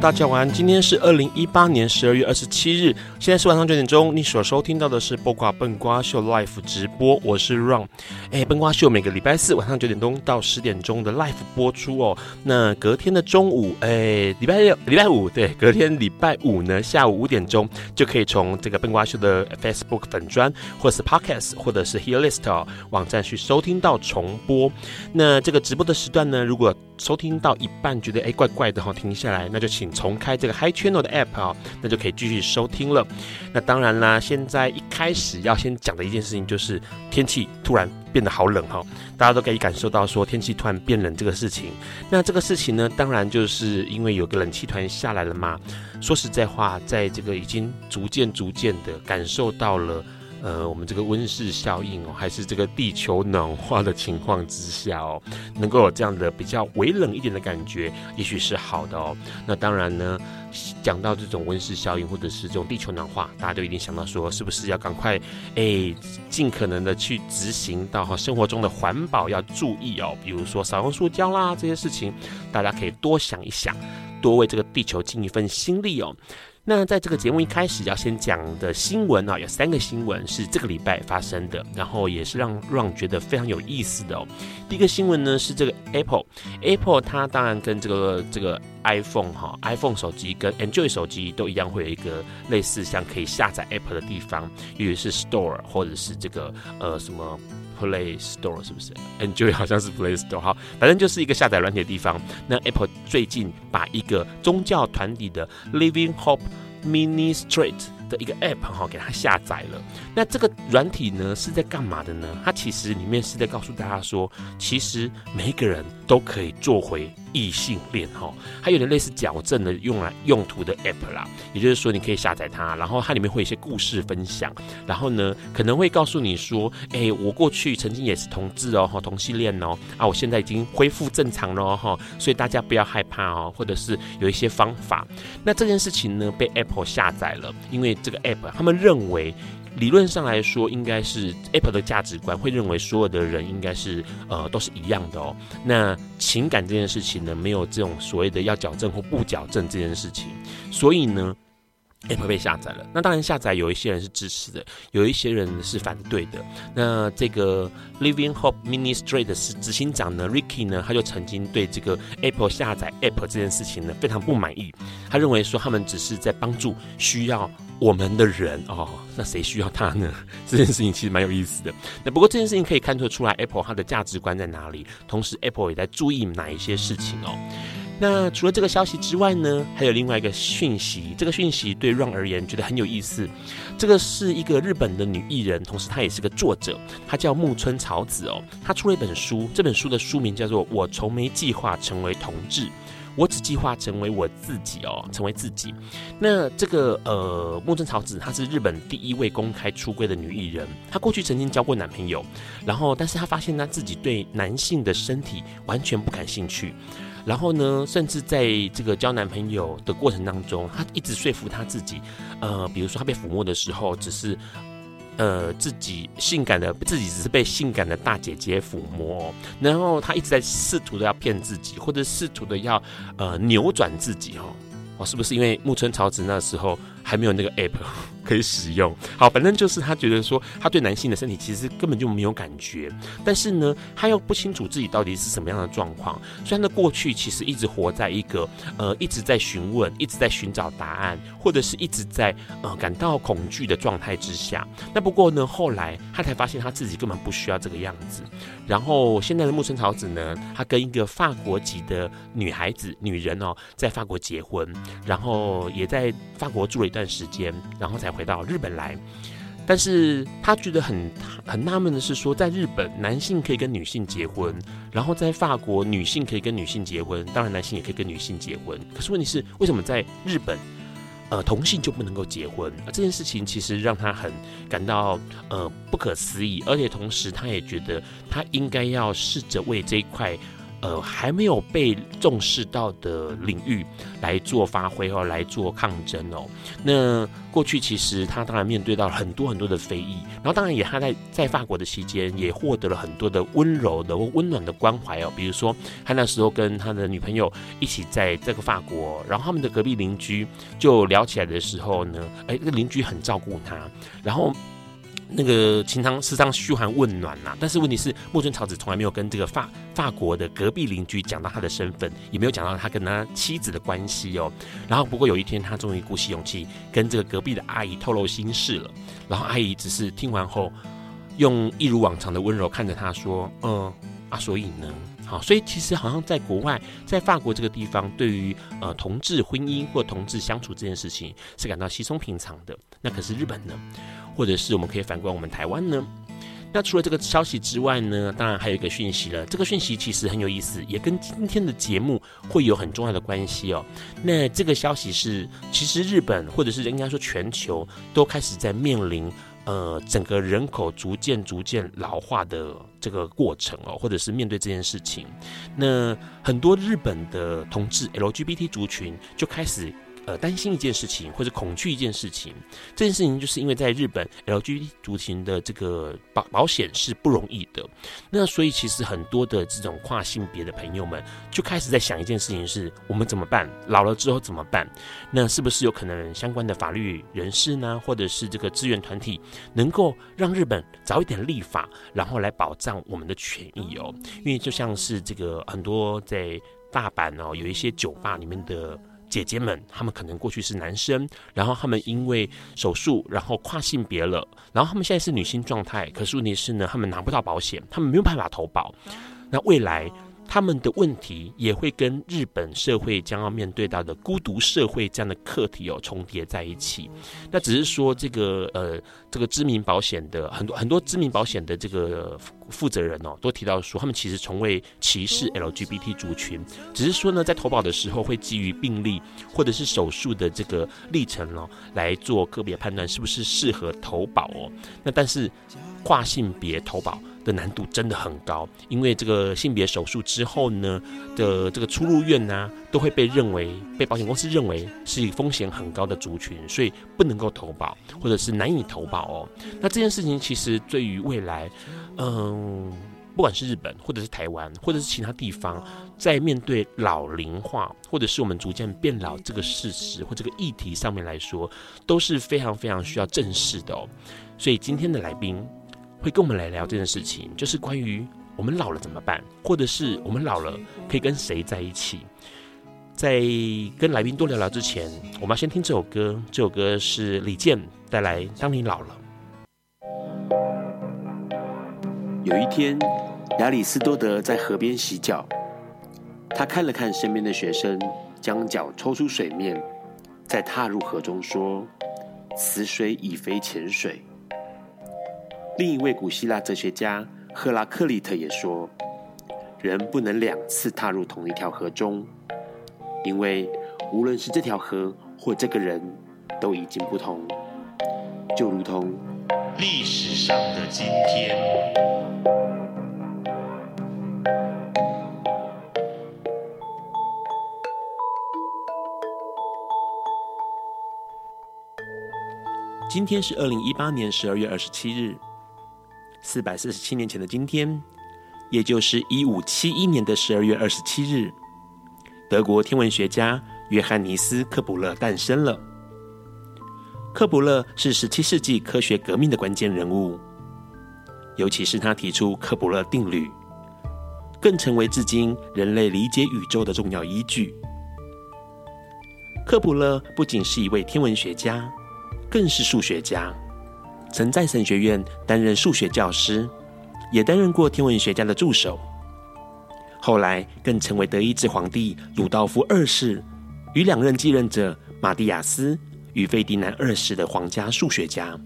大家晚安，今天是二零一八年十二月二十七日，现在是晚上九点钟。你所收听到的是《播瓜笨瓜秀》Life 直播，我是 Ron。哎，笨瓜秀每个礼拜四晚上九点钟到十点钟的 Live 播出哦。那隔天的中午，哎，礼拜六、礼拜五，对，隔天礼拜五呢，下午五点钟就可以从这个笨瓜秀的 Facebook 粉专，或是 Podcast，或者是 Hearlist 哦网站去收听到重播。那这个直播的时段呢，如果收听到一半觉得哎怪怪的哈，停下来，那就请。重开这个 Hi Channel 的 App 啊，那就可以继续收听了。那当然啦，现在一开始要先讲的一件事情就是天气突然变得好冷哈，大家都可以感受到说天气突然变冷这个事情。那这个事情呢，当然就是因为有个冷气团下来了嘛。说实在话，在这个已经逐渐逐渐的感受到了。呃，我们这个温室效应哦，还是这个地球暖化的情况之下哦，能够有这样的比较微冷一点的感觉，也许是好的哦。那当然呢，讲到这种温室效应或者是这种地球暖化，大家都一定想到说，是不是要赶快哎，尽可能的去执行到哈生活中的环保要注意哦，比如说少用塑胶啦这些事情，大家可以多想一想，多为这个地球尽一份心力哦。那在这个节目一开始要先讲的新闻啊，有三个新闻是这个礼拜发生的，然后也是让让觉得非常有意思的哦。第一个新闻呢是这个 Apple，Apple 它当然跟这个这个 iPhone 哈，iPhone 手机跟 Android 手机都一样会有一个类似像可以下载 Apple 的地方，也是 Store 或者是这个呃什么 Play Store 是不是？Enjoy 好像是 Play Store，好，反正就是一个下载软体的地方。那 Apple 最近把一个宗教团体的 Living Hope Ministry 的一个 app 哈，给它下载了。那这个软体呢是在干嘛的呢？它其实里面是在告诉大家说，其实每一个人都可以做回异性恋哈。还有点类似矫正的用来用途的 app 啦。也就是说，你可以下载它，然后它里面会有一些故事分享，然后呢可能会告诉你说，哎，我过去曾经也是同志哦，同性恋哦，啊，我现在已经恢复正常了哈，所以大家不要害怕哦，或者是有一些方法。那这件事情呢被 Apple 下载了，因为这个 app 他们认为。理论上来说，应该是 Apple 的价值观会认为所有的人应该是呃都是一样的哦。那情感这件事情呢，没有这种所谓的要矫正或不矫正这件事情，所以呢，Apple 被下载了。那当然下载有一些人是支持的，有一些人是反对的。那这个 Living Hope Ministry 的执行长呢，Ricky 呢，他就曾经对这个 Apple 下载 App 这件事情呢非常不满意。他认为说他们只是在帮助需要。我们的人哦，那谁需要他呢？这件事情其实蛮有意思的。那不过这件事情可以看出出来，Apple 它的价值观在哪里？同时，Apple 也在注意哪一些事情哦。那除了这个消息之外呢，还有另外一个讯息。这个讯息对 Ron 而言觉得很有意思。这个是一个日本的女艺人，同时她也是个作者，她叫木村草子哦。她出了一本书，这本书的书名叫做《我从没计划成为同志》。我只计划成为我自己哦，成为自己。那这个呃，木村草子她是日本第一位公开出柜的女艺人。她过去曾经交过男朋友，然后但是她发现她自己对男性的身体完全不感兴趣。然后呢，甚至在这个交男朋友的过程当中，她一直说服她自己，呃，比如说她被抚摸的时候，只是。呃，自己性感的自己只是被性感的大姐姐抚摸，然后她一直在试图的要骗自己，或者试图的要呃扭转自己哦，哦，是不是因为木村朝子那时候还没有那个 app 可以使用。好，反正就是他觉得说，他对男性的身体其实根本就没有感觉，但是呢，他又不清楚自己到底是什么样的状况。所以他过去其实一直活在一个呃一直在询问、一直在寻找答案，或者是一直在呃感到恐惧的状态之下。那不过呢，后来他才发现他自己根本不需要这个样子。然后现在的木村桃子呢，他跟一个法国籍的女孩子、女人哦，在法国结婚，然后也在法国住了一段段时间，然后才回到日本来。但是他觉得很很纳闷的是说，在日本男性可以跟女性结婚，然后在法国女性可以跟女性结婚，当然男性也可以跟女性结婚。可是问题是，为什么在日本，呃，同性就不能够结婚？这件事情其实让他很感到呃不可思议，而且同时他也觉得他应该要试着为这一块。呃，还没有被重视到的领域来做发挥哦，来做抗争哦。那过去其实他当然面对到很多很多的非议，然后当然也他在在法国的期间也获得了很多的温柔的或温暖的关怀哦。比如说他那时候跟他的女朋友一起在这个法国，然后他们的隔壁邻居就聊起来的时候呢，哎，这个邻居很照顾他，然后。那个情长时常嘘寒问暖呐、但是问题是木村草子从来没有跟这个法法国的隔壁邻居讲到他的身份，也没有讲到他跟他妻子的关系哦。然后不过有一天，他终于鼓起勇气跟这个隔壁的阿姨透露心事了。然后阿姨只是听完后，用一如往常的温柔看着他说：“嗯，啊，所以呢，好，所以其实好像在国外，在法国这个地方，对于呃同志婚姻或同志相处这件事情是感到稀松平常的。那可是日本呢？”或者是我们可以反观我们台湾呢？那除了这个消息之外呢，当然还有一个讯息了。这个讯息其实很有意思，也跟今天的节目会有很重要的关系哦。那这个消息是，其实日本或者是应该说全球都开始在面临呃整个人口逐渐逐渐老化的这个过程哦，或者是面对这件事情，那很多日本的同志 LGBT 族群就开始。呃，担心一件事情或者恐惧一件事情，这件事情就是因为在日本 LGBT 族群的这个保保险是不容易的，那所以其实很多的这种跨性别的朋友们就开始在想一件事情是：我们怎么办？老了之后怎么办？那是不是有可能相关的法律人士呢，或者是这个资源团体，能够让日本早一点立法，然后来保障我们的权益哦？因为就像是这个很多在大阪哦，有一些酒吧里面的。姐姐们，他们可能过去是男生，然后他们因为手术，然后跨性别了，然后他们现在是女性状态，可是问题是呢，他们拿不到保险，他们没有办法投保，那未来。他们的问题也会跟日本社会将要面对到的孤独社会这样的课题有重叠在一起。那只是说这个呃，这个知名保险的很多很多知名保险的这个负责人哦，都提到说，他们其实从未歧视 LGBT 族群，只是说呢，在投保的时候会基于病例或者是手术的这个历程哦，来做个别判断是不是适合投保哦。那但是跨性别投保。的难度真的很高，因为这个性别手术之后呢的这个出入院呢、啊，都会被认为被保险公司认为是风险很高的族群，所以不能够投保，或者是难以投保哦。那这件事情其实对于未来，嗯，不管是日本，或者是台湾，或者是其他地方，在面对老龄化，或者是我们逐渐变老这个事实或这个议题上面来说，都是非常非常需要正视的哦。所以今天的来宾。会跟我们来聊这件事情，就是关于我们老了怎么办，或者是我们老了可以跟谁在一起。在跟来宾多聊聊之前，我们要先听这首歌。这首歌是李健带来《当你老了》。有一天，亚里斯多德在河边洗脚，他看了看身边的学生，将脚抽出水面，再踏入河中，说：“此水已非浅水。”另一位古希腊哲学家赫拉克利特也说：“人不能两次踏入同一条河中，因为无论是这条河或这个人，都已经不同，就如同历史上的今天。”今天是二零一八年十二月二十七日。四百四十七年前的今天，也就是一五七一年的十二月二十七日，德国天文学家约翰尼斯·科普勒诞生了。克卜勒是十七世纪科学革命的关键人物，尤其是他提出克卜勒定律，更成为至今人类理解宇宙的重要依据。克卜勒不仅是一位天文学家，更是数学家，曾在神学院担任数学教师，也担任过天文学家的助手。后来更成为德意志皇帝鲁道夫二世与两任继任者马蒂亚斯与费迪南二世的皇家数学家，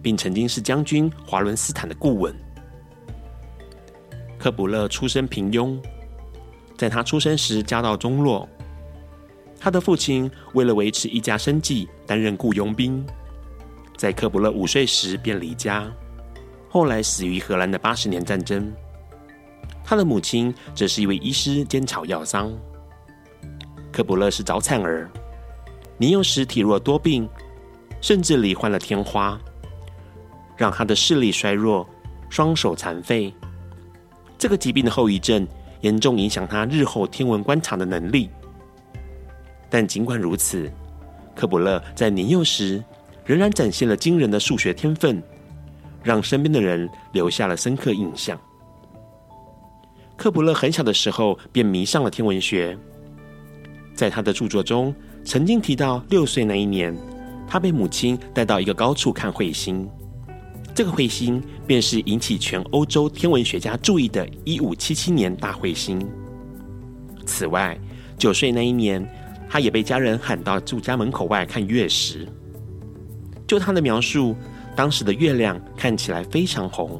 并曾经是将军华伦斯坦的顾问。克卜勒出身平庸，在他出生时家道中落，他的父亲为了维持一家生计，担任雇佣兵，在克卜勒五岁时便离家，后来死于荷兰的八十年战争。他的母亲则是一位医师兼草药商。克卜勒是早产儿。年幼时体弱多病，甚至罹患了天花，让他的视力衰弱，双手残废。这个疾病的后遗症严重影响他日后天文观察的能力。但尽管如此，克卜勒在年幼时仍然展现了惊人的数学天分，让身边的人留下了深刻印象。克卜勒很小的时候便迷上了天文学，在他的著作中，曾经提到，六岁那一年，他被母亲带到一个高处看彗星。这个彗星便是引起全欧洲天文学家注意的1577年大彗星。此外，九岁那一年，他也被家人喊到住家门口外看月食。就他的描述，当时的月亮看起来非常红。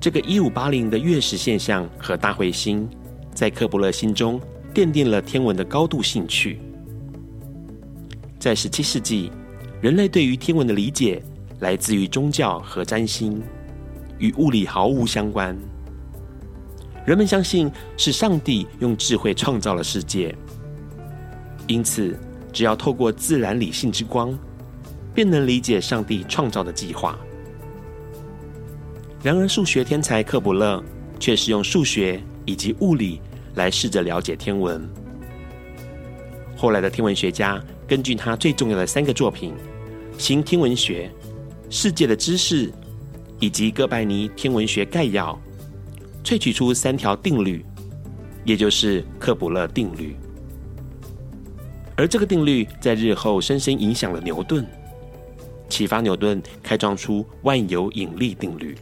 这个1580的月食现象和大彗星，在克伯勒心中奠定了天文的高度兴趣。在十七世纪，人类对于天文的理解来自于宗教和占星，与物理毫无相关。人们相信是上帝用智慧创造了世界，因此只要透过自然理性之光，便能理解上帝创造的计划。然而，数学天才克卜勒却是用数学以及物理来试着了解天文。后来的天文学家。根据他最重要的三个作品《新天文学》《世界的知识》以及《哥白尼天文学概要》，萃取出三条定律，也就是克卜勒定律。而这个定律在日后深深影响了牛顿，启发牛顿开创出万有引力定律。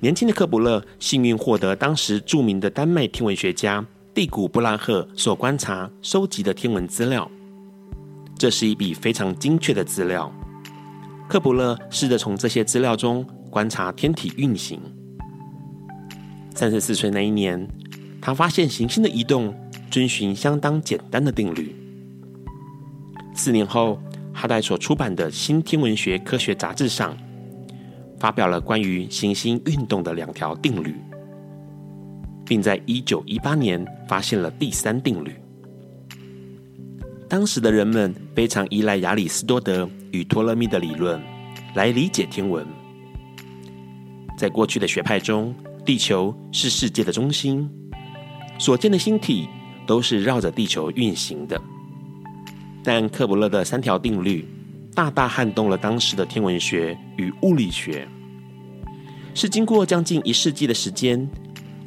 年轻的克卜勒幸运获得当时著名的丹麦天文学家。蒂古布拉赫所观察、收集的天文资料，这是一笔非常精确的资料。克卜勒试着从这些资料中观察天体运行。三十四岁那一年，他发现行星的移动遵循相当简单的定律。四年后，他在所出版的《新天文学科学杂志》上发表了关于行星运动的两条定律。并在一九一八年发现了第三定律。当时的人们非常依赖亚里士多德与托勒密的理论来理解天文。在过去的学派中，地球是世界的中心，所见的星体都是绕着地球运行的。但克伯勒的三条定律大大撼动了当时的天文学与物理学，是经过将近一世纪的时间。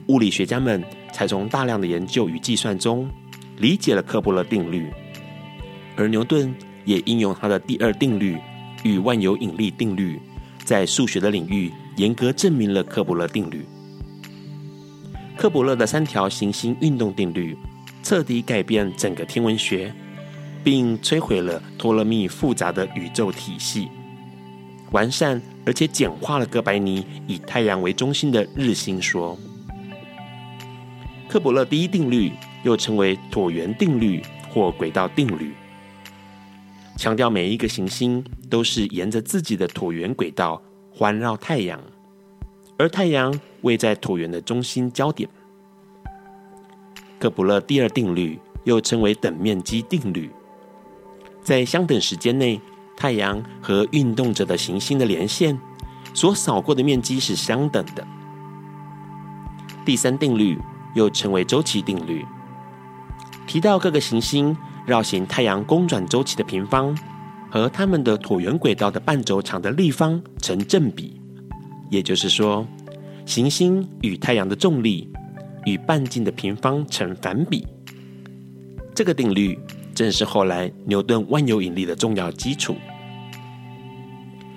物理学家们才从大量的研究与计算中理解了克伯勒定律，而牛顿也应用他的第二定律与万有引力定律，在数学的领域严格证明了克伯勒定律。克伯勒的三条行星运动定律彻底改变整个天文学，并摧毁了托勒密复杂的宇宙体系，完善而且简化了哥白尼以太阳为中心的日心说。克卜勒第一定律又称为椭圆定律或轨道定律，强调每一个行星都是沿着自己的椭圆轨道环绕太阳，而太阳位在椭圆的中心焦点。克卜勒第二定律又称为等面积定律，在相等时间内，太阳和运动着的行星的连线所扫过的面积是相等的。第三定律。又称为周期定律，提到各个行星绕行太阳公转周期的平方和它们的椭圆轨道的半轴长的立方成正比，也就是说，行星与太阳的重力与半径的平方成反比。这个定律正是后来牛顿万有引力的重要基础。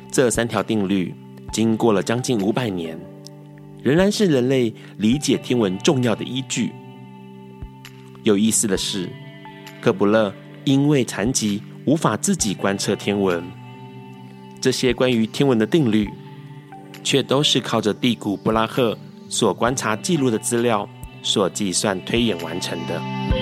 这三条定律经过了将近五百年，仍然是人类理解天文重要的依据。有意思的是，克卜勒因为残疾无法自己观测天文，这些关于天文的定律，却都是靠着蒂古布拉赫所观察记录的资料所计算推演完成的。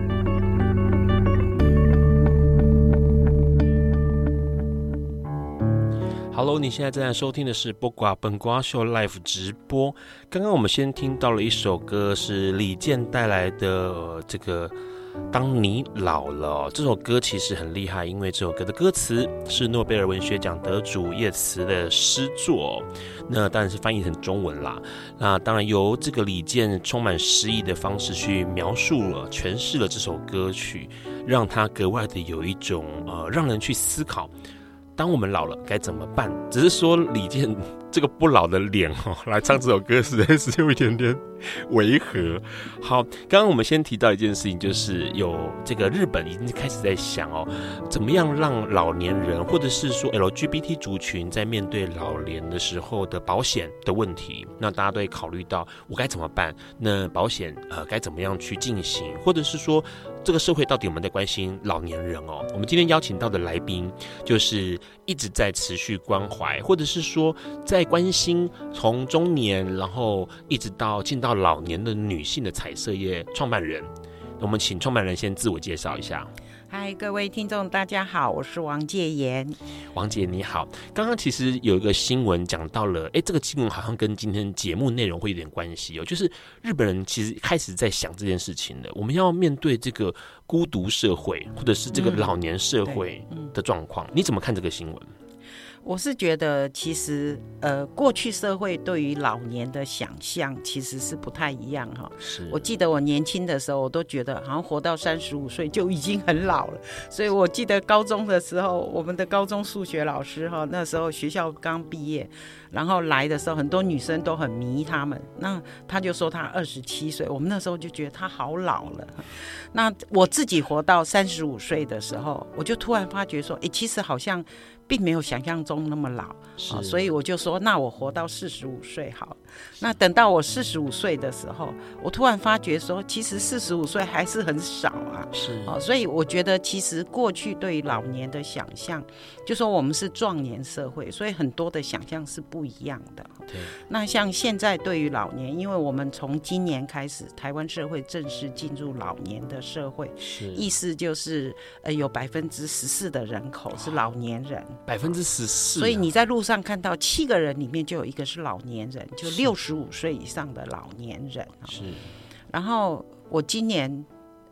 ？Hello，你现在正在收听的是播瓜本瓜秀 Live 直播。刚刚我们先听到了一首歌，是李健带来的，这个。当你老了，这首歌其实很厉害，因为这首歌的歌词是诺贝尔文学奖得主叶慈的诗作，那当然是翻译成中文啦。那当然由这个李健充满诗意的方式去描述了、诠释了这首歌曲，让它格外的有一种呃，让人去思考，当我们老了该怎么办？只是说李健。这个不老的脸哦，来唱这首歌实在是有一点点违和。好，刚刚我们先提到一件事情，就是有这个日本已经开始在想哦，怎么样让老年人或者是说 LGBT 族群在面对老年的时候的保险的问题，那大家都会考虑到我该怎么办？那保险呃该怎么样去进行？或者是说这个社会到底有没有在关心老年人哦？我们今天邀请到的来宾就是一直在持续关怀，或者是说在关心从中年，然后一直到进到老年的女性的彩色业创办人，我们请创办人先自我介绍一下。嗨，各位听众，大家好，我是王介妍。王姐你好，刚刚其实有一个新闻讲到了，哎，这个新闻好像跟今天节目内容会有点关系哦，就是日本人其实开始在想这件事情了，我们要面对这个孤独社会，或者是这个老年社会的状况，嗯、你怎么看这个新闻？我是觉得，其实呃，过去社会对于老年的想象其实是不太一样哈。是，我记得我年轻的时候，我都觉得好像活到三十五岁就已经很老了。所以我记得高中的时候，我们的高中数学老师哈，那时候学校刚毕业，然后来的时候，很多女生都很迷他们。那他就说他二十七岁，我们那时候就觉得他好老了。那我自己活到三十五岁的时候，我就突然发觉说，哎，其实好像。并没有想象中那么老，啊，所以我就说，那我活到四十五岁好。那等到我四十五岁的时候，我突然发觉说，其实四十五岁还是很少啊。是，啊，所以我觉得其实过去对老年的想象，就说我们是壮年社会，所以很多的想象是不一样的。对。那像现在对于老年，因为我们从今年开始，台湾社会正式进入老年的社会，是，意思就是呃有百分之十四的人口是老年人，百分之十四。所以你在路上看到七个人里面就有一个是老年人，就。六十五岁以上的老年人是，然后我今年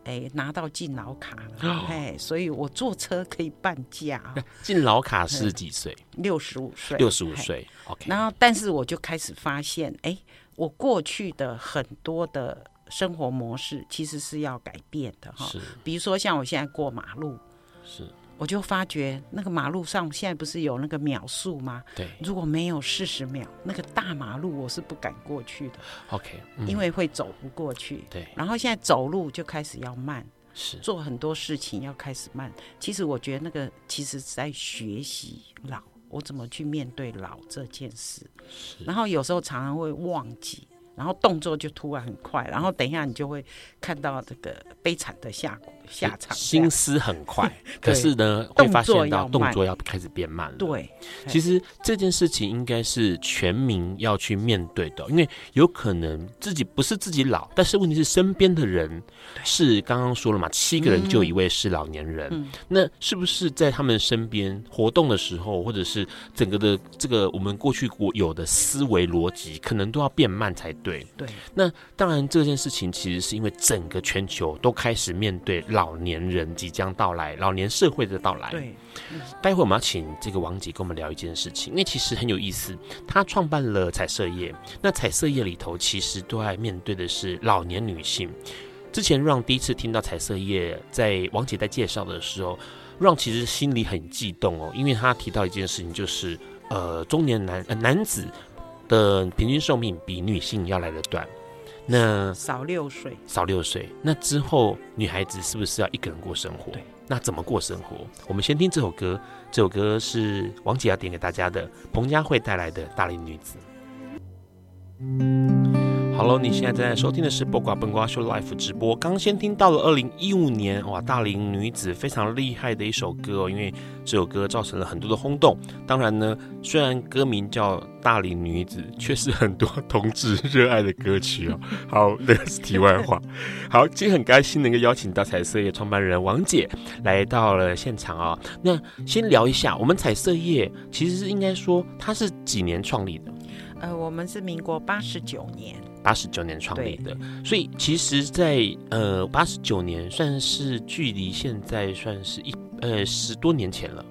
哎拿到敬老卡了，哎，所以我坐车可以半价。敬老卡是几岁？六十五岁。六十五岁，OK。然后，但是我就开始发现，哎，我过去的很多的生活模式其实是要改变的哈。是，比如说像我现在过马路，是。我就发觉那个马路上现在不是有那个秒数吗？对，如果没有四十秒，那个大马路我是不敢过去的。OK，嗯，因为会走不过去。对，然后现在走路就开始要慢，是做很多事情要开始慢。其实我觉得那个其实是在学习老，我怎么去面对老这件事。是，然后有时候常常会忘记，然后动作就突然很快，然后等一下你就会看到这个悲惨的下下场，心思很快，可是呢，会发现到动作要开始变慢了。对，其实这件事情应该是全民要去面对的，因为有可能自己不是自己老，但是问题是身边的人是刚刚说了嘛，七个人就一位是老年人，嗯、那是不是在他们身边活动的时候，或者是整个的这个我们过去国有的思维逻辑，可能都要变慢才对。对，那当然这件事情其实是因为整个全球都开始面对老年人即将到来，老年社会的到来。对，待会我们要请这个王姐跟我们聊一件事情，因为其实很有意思。她创办了彩色业，那彩色业里头其实都在面对的是老年女性。之前让第一次听到彩色业，在王姐在介绍的时候，让其实心里很激动哦，因为她提到一件事情，就是呃，中年男呃男子的平均寿命比女性要来的短。那少六岁，少六岁。那之后，女孩子是不是要一个人过生活？对，那怎么过生活？我们先听这首歌，这首歌是王姐要点给大家的，彭佳慧带来的《大龄女子》。Hello，你现在正在收听的是《播瓜笨瓜秀》Live 直播。刚先听到了二零一五年哇，大龄女子非常厉害的一首歌哦，因为这首歌造成了很多的轰动。当然呢，虽然歌名叫《大龄女子》，却是很多同志热爱的歌曲哦。好，那个是题外话。好，今天很开心能够邀请到彩色业创办人王姐来到了现场啊、那先聊一下，我们彩色业其实是应该说它是几年创立的？呃，我们是民国八十九年。八十九年创立的，所以其实在，在呃八十九年算是距离现在算是一呃十多年前了。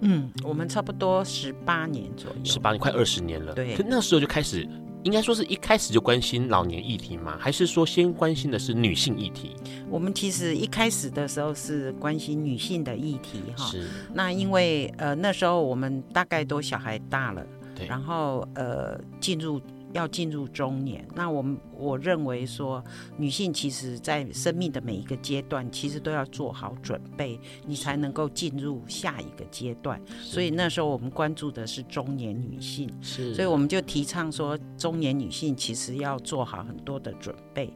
嗯，我们差不多十八年左右，十八年快二十年了。对，可那时候就开始，应该说是一开始就关心老年议题吗？还是说先关心的是女性议题？我们其实一开始的时候是关心女性的议题哈。是。那因为呃那时候我们大概都小孩大了，对，然后呃进入。要进入中年，那我们我认为说，女性其实在生命的每一个阶段，其实都要做好准备，你才能够进入下一个阶段。所以那时候我们关注的是中年女性，是，所以我们就提倡说，中年女性其实要做好很多的准备。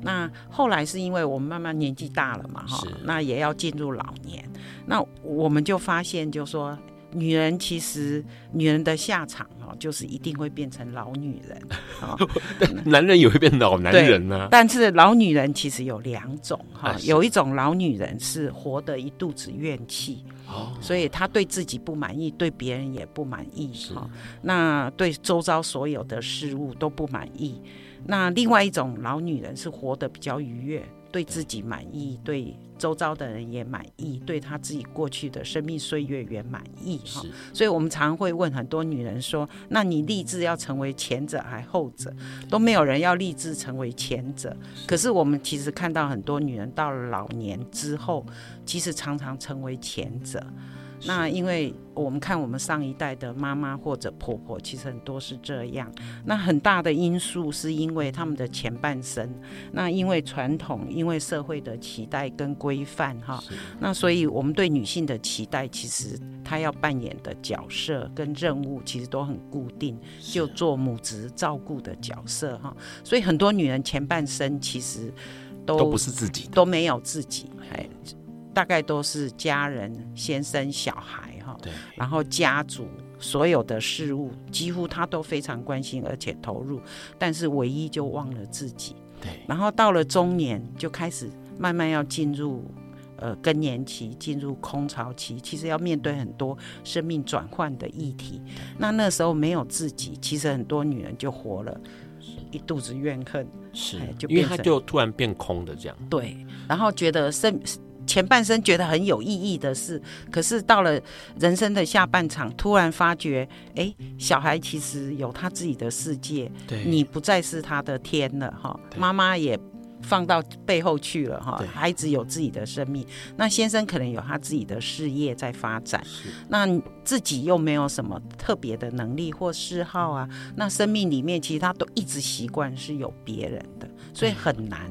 那后来是因为我们慢慢年纪大了嘛，哈，那也要进入老年，那我们就发现就说。女人其实，女人的下场哦，就是一定会变成老女人啊。男人也会变老男人呢。但是老女人其实有两种哈，有一种老女人是活得一肚子怨气，所以她对自己不满意，对别人也不满意哈。那对周遭所有的事物都不满意。那另外一种老女人是活得比较愉悦。对自己满意，对周遭的人也满意，对他自己过去的生命岁月也满意哈。所以，我们常会问很多女人说：“那你立志要成为前者还后者？”都没有人要立志成为前者。可是，我们其实看到很多女人到了老年之后，其实常常成为前者。那因为我们看我们上一代的妈妈或者婆婆，其实很多是这样。那很大的因素是因为他们的前半生，那因为传统，因为社会的期待跟规范哈。那所以我们对女性的期待，其实她要扮演的角色跟任务，其实都很固定，就做母职照顾的角色哈。所以很多女人前半生其实都都不是自己，都没有自己哎。大概都是家人先生小孩哈，对，然后家族所有的事物，几乎他都非常关心而且投入，但是唯一就忘了自己，对。然后到了中年，就开始慢慢要进入呃更年期，进入空巢期，其实要面对很多生命转换的议题。那那时候没有自己，其实很多女人就活了一肚子怨恨，是，就因为她就突然变空的这样，对，然后觉得生。前半生觉得很有意义的事，可是到了人生的下半场，突然发觉，哎，小孩其实有他自己的世界，对，你不再是他的天了，哈，妈妈也放到背后去了，哈，孩子有自己的生命，那先生可能有他自己的事业在发展，那自己又没有什么特别的能力或嗜好啊，那生命里面其实他都一直习惯是有别人的，所以很难。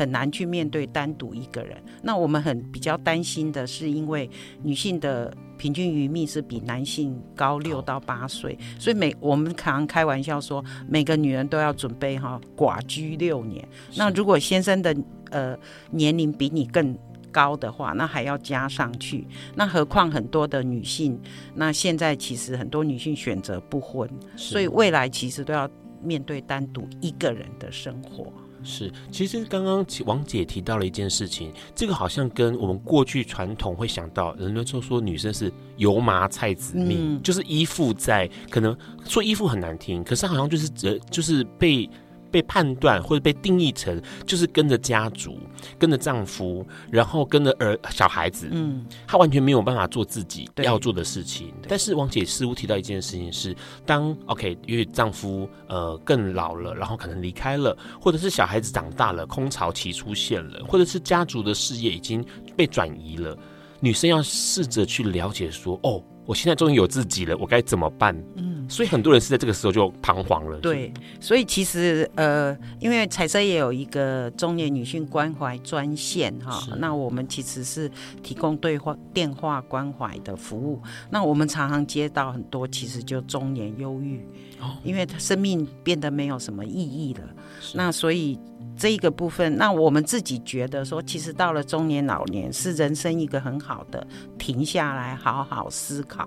很难去面对单独一个人。那我们很比较担心的是，因为女性的平均余命是比男性高六到八岁，所以每我们常常开玩笑说，每个女人都要准备哈寡居六年。那如果先生的呃年龄比你更高的话，那还要加上去。那何况很多的女性，那现在其实很多女性选择不婚，所以未来其实都要面对单独一个人的生活。是，其实刚刚王姐提到了一件事情，这个好像跟我们过去传统会想到，人们就说女生是油麻菜籽命，嗯、就是依附在，可能说依附很难听，可是好像就是呃，就是被。被判断或者被定义成就是跟着家族、跟着丈夫，然后跟着儿小孩子，嗯，她完全没有办法做自己要做的事情。但是王姐似乎提到一件事情是，当 OK，因为丈夫呃更老了，然后可能离开了，或者是小孩子长大了，空巢期出现了，或者是家族的事业已经被转移了，女生要试着去了解说，哦。我现在终于有自己了，我该怎么办？嗯，所以很多人是在这个时候就彷徨了。对，所以其实呃，因为彩色也有一个中年女性关怀专线哈，那我们其实是提供对话电话关怀的服务。那我们常常接到很多，其实就中年忧郁，哦，因为他生命变得没有什么意义了。那所以。这一个部分，那我们自己觉得说，其实到了中年老年是人生一个很好的停下来好好思考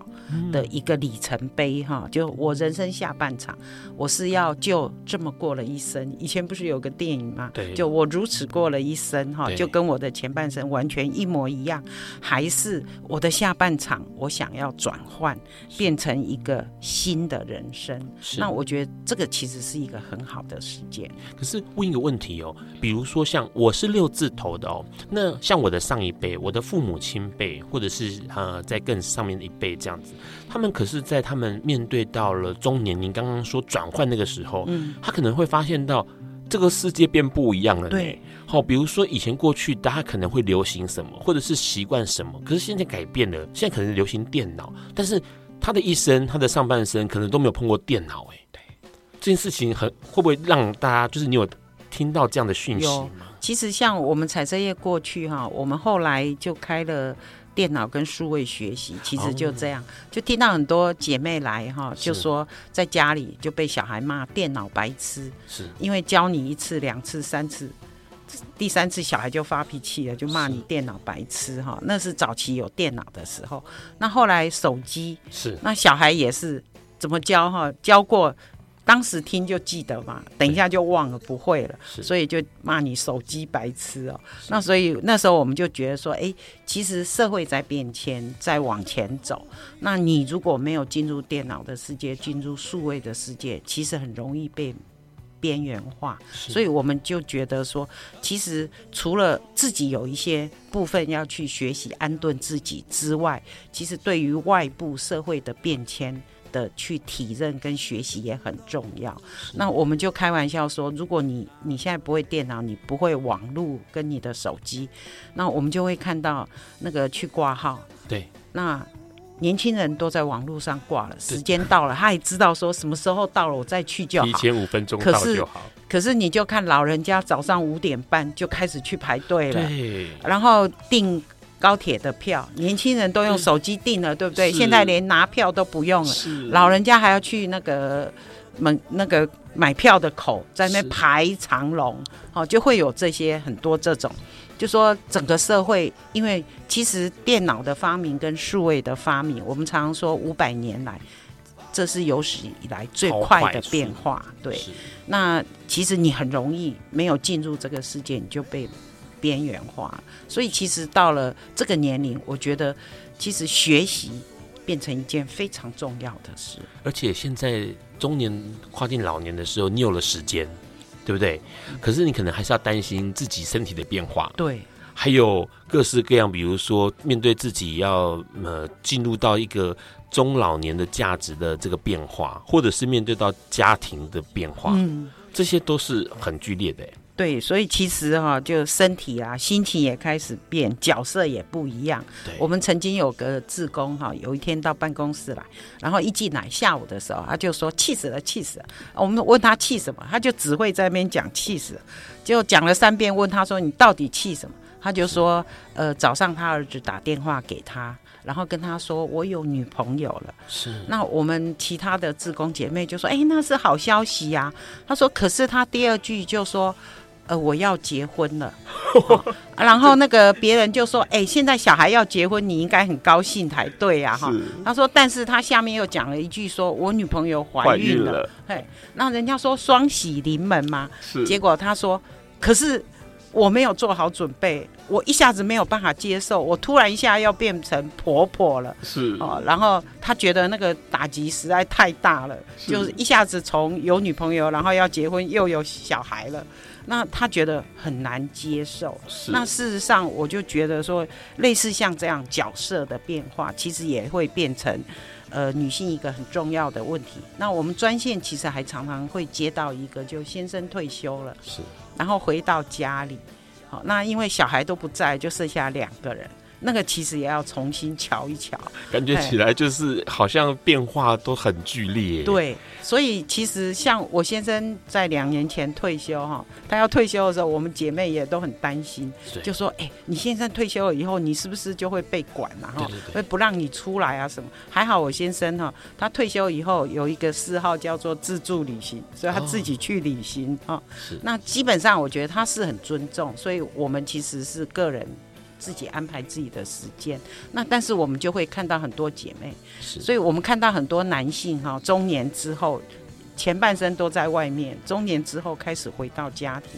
的一个里程碑哈。就我人生下半场，我是要就这么过了一生。以前不是有个电影吗？对，就我如此过了一生哈，就跟我的前半生完全一模一样，还是我的下半场我想要转换，变成一个新的人生。那我觉得这个其实是一个很好的时间。可是问一个问题。比如说像我是六字头的哦，那像我的上一辈，我的父母亲辈，或者是呃在更上面的一辈这样子，他们可是在他们面对到了中年，您刚刚说转换那个时候，嗯，他可能会发现到这个世界变不一样了。对，好，比如说以前过去大家可能会流行什么，或者是习惯什么，可是现在改变了，现在可能流行电脑，但是他的一生，他的上半生可能都没有碰过电脑。哎，对，这件事情很会不会让大家就是你有？听到这样的讯息吗？其实像我们彩色业过去哈，我们后来就开了电脑跟数位学习，其实就这样，哦、就听到很多姐妹来哈，就说在家里就被小孩骂电脑白痴，是因为教你一次、两次、三次，第三次小孩就发脾气了，就骂你电脑白痴哈。那是早期有电脑的时候，那后来手机是，那小孩也是怎么教哈？教过。当时听就记得嘛，等一下就忘了，不会了，所以就骂你手机白痴哦。那所以那时候我们就觉得说，哎，其实社会在变迁，在往前走。那你如果没有进入电脑的世界，进入数位的世界，其实很容易被边缘化。所以我们就觉得说，其实除了自己有一些部分要去学习安顿自己之外，其实对于外部社会的变迁。的去体认跟学习也很重要。那我们就开玩笑说，如果你你现在不会电脑，你不会网络跟你的手机，那我们就会看到那个去挂号。对，那年轻人都在网络上挂了，时间到了，他也知道说什么时候到了，我再去就好。提前五分钟到就好。可是，可是你就看老人家早上五点半就开始去排队了，对，然后订。高铁的票，年轻人都用手机订了，对不对？现在连拿票都不用了，老人家还要去那个门那个买票的口在那排长龙，哦，就会有这些很多这种，就说整个社会，因为其实电脑的发明跟数位的发明，我们常常说五百年来，这是有史以来最快的变化。对，那其实你很容易没有进入这个世界，你就被。边缘化，所以其实到了这个年龄，我觉得其实学习变成一件非常重要的事。而且现在中年跨进老年的时候，你有了时间，对不对？可是你可能还是要担心自己身体的变化。对，还有各式各样，比如说面对自己要呃进入到一个中老年的价值的这个变化，或者是面对到家庭的变化，嗯，这些都是很剧烈的。对，所以其实哈、啊，就身体啊，心情也开始变，角色也不一样。对，我们曾经有个志工哈，有一天到办公室来，然后一进来，下午的时候他就说气死了，气死了。我们问他气什么，他就只会在那边讲气死了，就讲了三遍。问他说你到底气什么？他就说呃，早上他儿子打电话给他，然后跟他说我有女朋友了。是，那我们其他的志工姐妹就说，哎，那是好消息呀、啊。他说，可是他第二句就说。呃，我要结婚了。哦 ”然后那个别人就说：“哎、欸，现在小孩要结婚，你应该很高兴才对呀。”哈，他说：“但是他下面又讲了一句说，说我女朋友怀孕了。孕了”嘿，那人家说双喜临门嘛，是。结果他说：“可是。”我没有做好准备，我一下子没有办法接受，我突然一下要变成婆婆了，是哦，然后他觉得那个打击实在太大了，是就是一下子从有女朋友，然后要结婚又有小孩了，那他觉得很难接受。是那事实上，我就觉得说，类似像这样角色的变化，其实也会变成呃女性一个很重要的问题。那我们专线其实还常常会接到一个，就先生退休了，是。然后回到家里，好，那因为小孩都不在，就剩下两个人。那个其实也要重新瞧一瞧，感觉起来就是好像变化都很剧烈。对，所以其实像我先生在两年前退休哈，他要退休的时候，我们姐妹也都很担心，就说：“哎，你先生退休了以后，你是不是就会被管啊？哈，会不让你出来啊什么？”还好我先生哈，他退休以后有一个嗜好叫做自助旅行，所以他自己去旅行啊。那基本上我觉得他是很尊重，所以我们其实是个人。自己安排自己的时间，那但是我们就会看到很多姐妹，所以我们看到很多男性哈，中年之后前半生都在外面，中年之后开始回到家庭。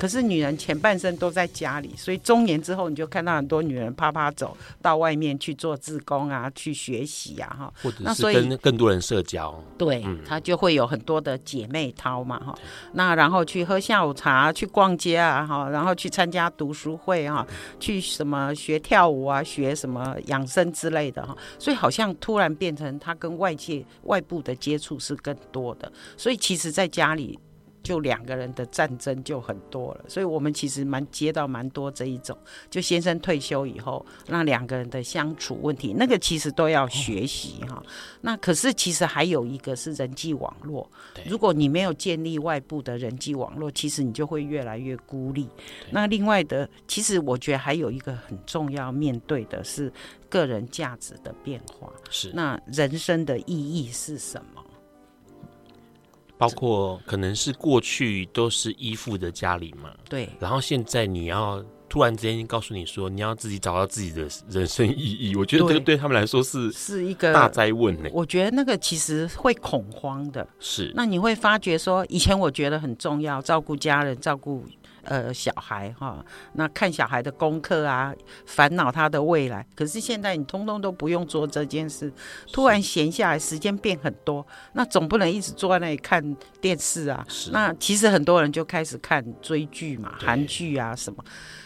对可是女人前半生都在家里，所以中年之后你就看到很多女人啪啪走到外面去做志工啊，去学习啊，哈，或者是跟更多人社交。对，嗯、她就会有很多的姐妹淘嘛，哈。那然后去喝下午茶，去逛街啊，哈，然后去参加读书会啊，去什么学跳舞啊，学什么养生之类的哈。所以好像突然变成她跟外界外部的接触是更多的，所以其实在家里。就两个人的战争就很多了，所以我们其实蛮接到蛮多这一种，就先生退休以后，那两个人的相处问题，那个其实都要学习哈。那可是其实还有一个是人际网络，如果你没有建立外部的人际网络，其实你就会越来越孤立。那另外的，其实我觉得还有一个很重要面对的是个人价值的变化，是那人生的意义是什么？包括可能是过去都是依附的家里嘛，对。然后现在你要突然之间告诉你说，你要自己找到自己的人生意义，我觉得这个对他们来说是是一个大灾问呢。我觉得那个其实会恐慌的，是。那你会发觉说，以前我觉得很重要，照顾家人，照顾。呃，小孩哈，那看小孩的功课啊，烦恼他的未来。可是现在你通通都不用做这件事，突然闲下来，时间变很多，那总不能一直坐在那里看电视啊。那其实很多人就开始看追剧嘛，韩剧啊什么。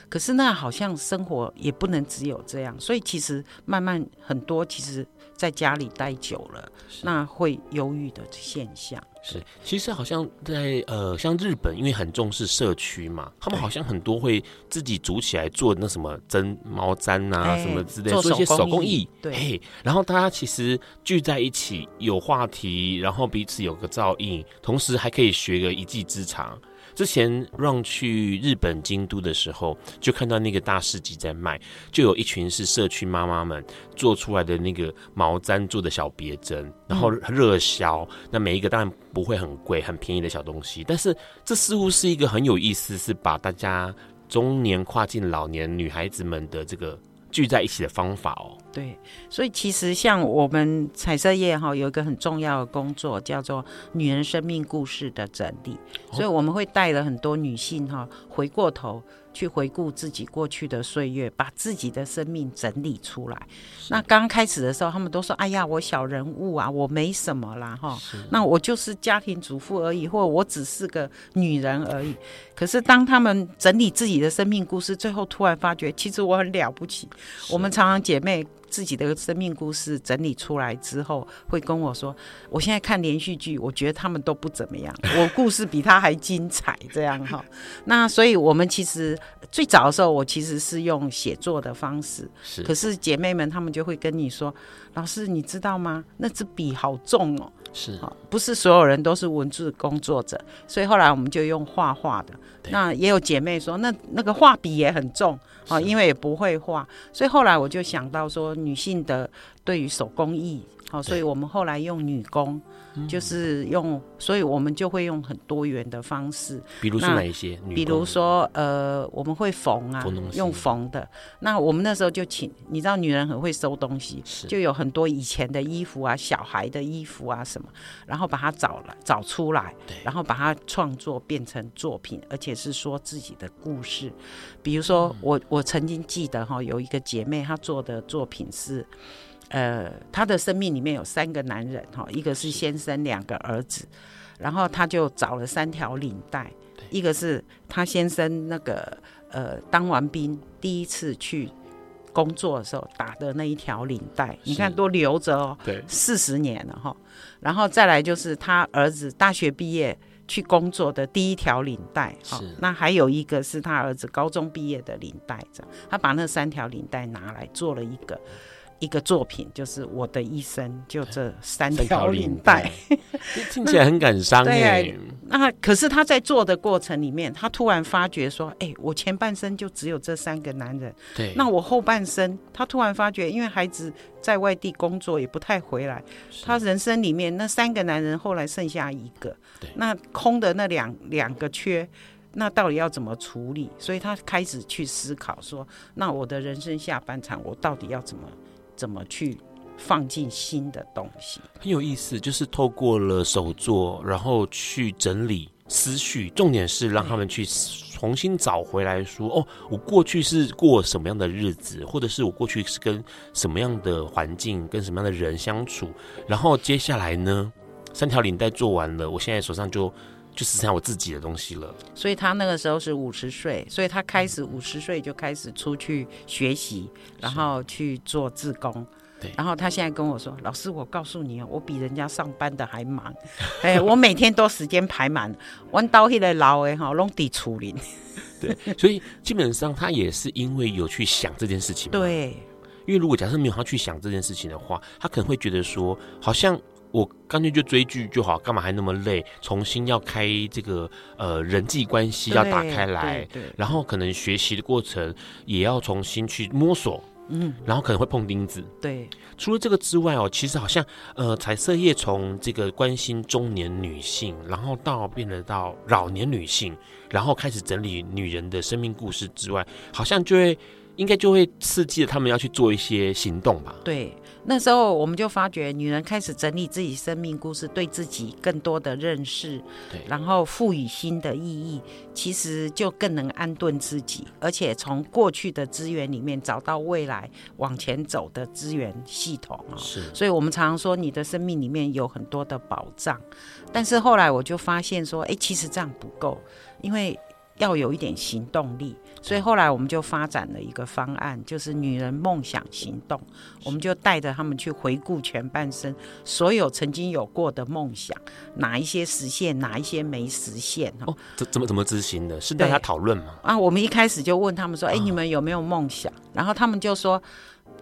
可是那好像生活也不能只有这样，所以其实慢慢很多其实在家里待久了，那会忧郁的现象。是，其实好像在呃，像日本，因为很重视社区嘛，他们好像很多会自己组起来做那什么针毛毡啊，什么之类，做一些手工艺。对，然后大家其实聚在一起有话题，然后彼此有个照应，同时还可以学个一技之长。之前让去日本京都的时候，就看到那个大市集在卖，就有一群是社区妈妈们做出来的那个毛毡做的小别针，然后热销。那每一个当然不会很贵，很便宜的小东西，但是这似乎是一个很有意思，是把大家中年跨进老年女孩子们的这个。聚在一起的方法哦，对，所以其实像我们彩色业哈，有一个很重要的工作叫做女人生命故事的整理，所以我们会带了很多女性哈，回过头。去回顾自己过去的岁月，把自己的生命整理出来。那刚开始的时候，他们都说：“哎呀，我小人物啊，我没什么啦，哈，那我就是家庭主妇而已，或我只是个女人而已。”可是当他们整理自己的生命故事，最后突然发觉，其实我很了不起。我们常常姐妹。自己的生命故事整理出来之后，会跟我说：“我现在看连续剧，我觉得他们都不怎么样，我故事比他还精彩。”这样哈，那所以我们其实最早的时候，我其实是用写作的方式，是。可是姐妹们她们就会跟你说：“老师，你知道吗？那支笔好重哦。”是，不是所有人都是文字工作者，所以后来我们就用画画的。那也有姐妹说，那那个画笔也很重。啊，因为也不会画，所以后来我就想到说，女性的对于手工艺，好，所以我们后来用女工。就是用，所以我们就会用很多元的方式。比如说哪一些？比如说，呃，我们会缝啊，用缝的。那我们那时候就请，你知道，女人很会收东西，就有很多以前的衣服啊，小孩的衣服啊什么，然后把它找了找出来，然后把它创作变成作品，而且是说自己的故事。比如说，我我曾经记得哈，有一个姐妹她做的作品是。呃，他的生命里面有三个男人哈，一个是先生，两个儿子，然后他就找了三条领带，一个是他先生那个呃当完兵第一次去工作的时候打的那一条领带，你看都留着哦，对，四十年了哈，然后再来就是他儿子大学毕业去工作的第一条领带，哈，那还有一个是他儿子高中毕业的领带，这样，他把那三条领带拿来做了一个。一个作品就是我的一生，就这三条领带，听起来很感伤哎。对，那可是他在做的过程里面，他突然发觉说：“哎、欸，我前半生就只有这三个男人，对，那我后半生，他突然发觉，因为孩子在外地工作也不太回来，他人生里面那三个男人后来剩下一个，对，那空的那两两个缺，那到底要怎么处理？所以他开始去思考说：那我的人生下半场，我到底要怎么？”怎么去放进新的东西？很有意思，就是透过了手作，然后去整理思绪。重点是让他们去重新找回来说：“哦，我过去是过什么样的日子，或者是我过去是跟什么样的环境、跟什么样的人相处。”然后接下来呢，三条领带做完了，我现在手上就。就只剩下我自己的东西了，所以他那个时候是五十岁，所以他开始五十岁就开始出去学习，然后去做自工。对，然后他现在跟我说：“老师，我告诉你哦，我比人家上班的还忙，哎，我每天都时间排满，弯刀一来老哎哈，弄地处理。”对，所以基本上他也是因为有去想这件事情。对，因为如果假设没有他去想这件事情的话，他可能会觉得说，好像。我干脆就追剧就好，干嘛还那么累？重新要开这个呃人际关系要打开来，对然后可能学习的过程也要重新去摸索，嗯，然后可能会碰钉子。对，除了这个之外哦，其实好像呃彩色页从这个关心中年女性，然后到变得到老年女性，然后开始整理女人的生命故事之外，好像就会应该就会刺激了他们要去做一些行动吧？对。那时候我们就发觉，女人开始整理自己生命故事，对自己更多的认识，对，然后赋予新的意义，其实就更能安顿自己，而且从过去的资源里面找到未来往前走的资源系统啊。是，所以我们常常说，你的生命里面有很多的宝藏，但是后来我就发现说，哎，其实这样不够，因为。要有一点行动力，所以后来我们就发展了一个方案，就是女人梦想行动。我们就带着他们去回顾前半生所有曾经有过的梦想，哪一些实现，哪一些没实现。哦，怎怎么怎么执行的？是大家讨论吗？啊，我们一开始就问他们说：“哎，你们有没有梦想？”然后他们就说。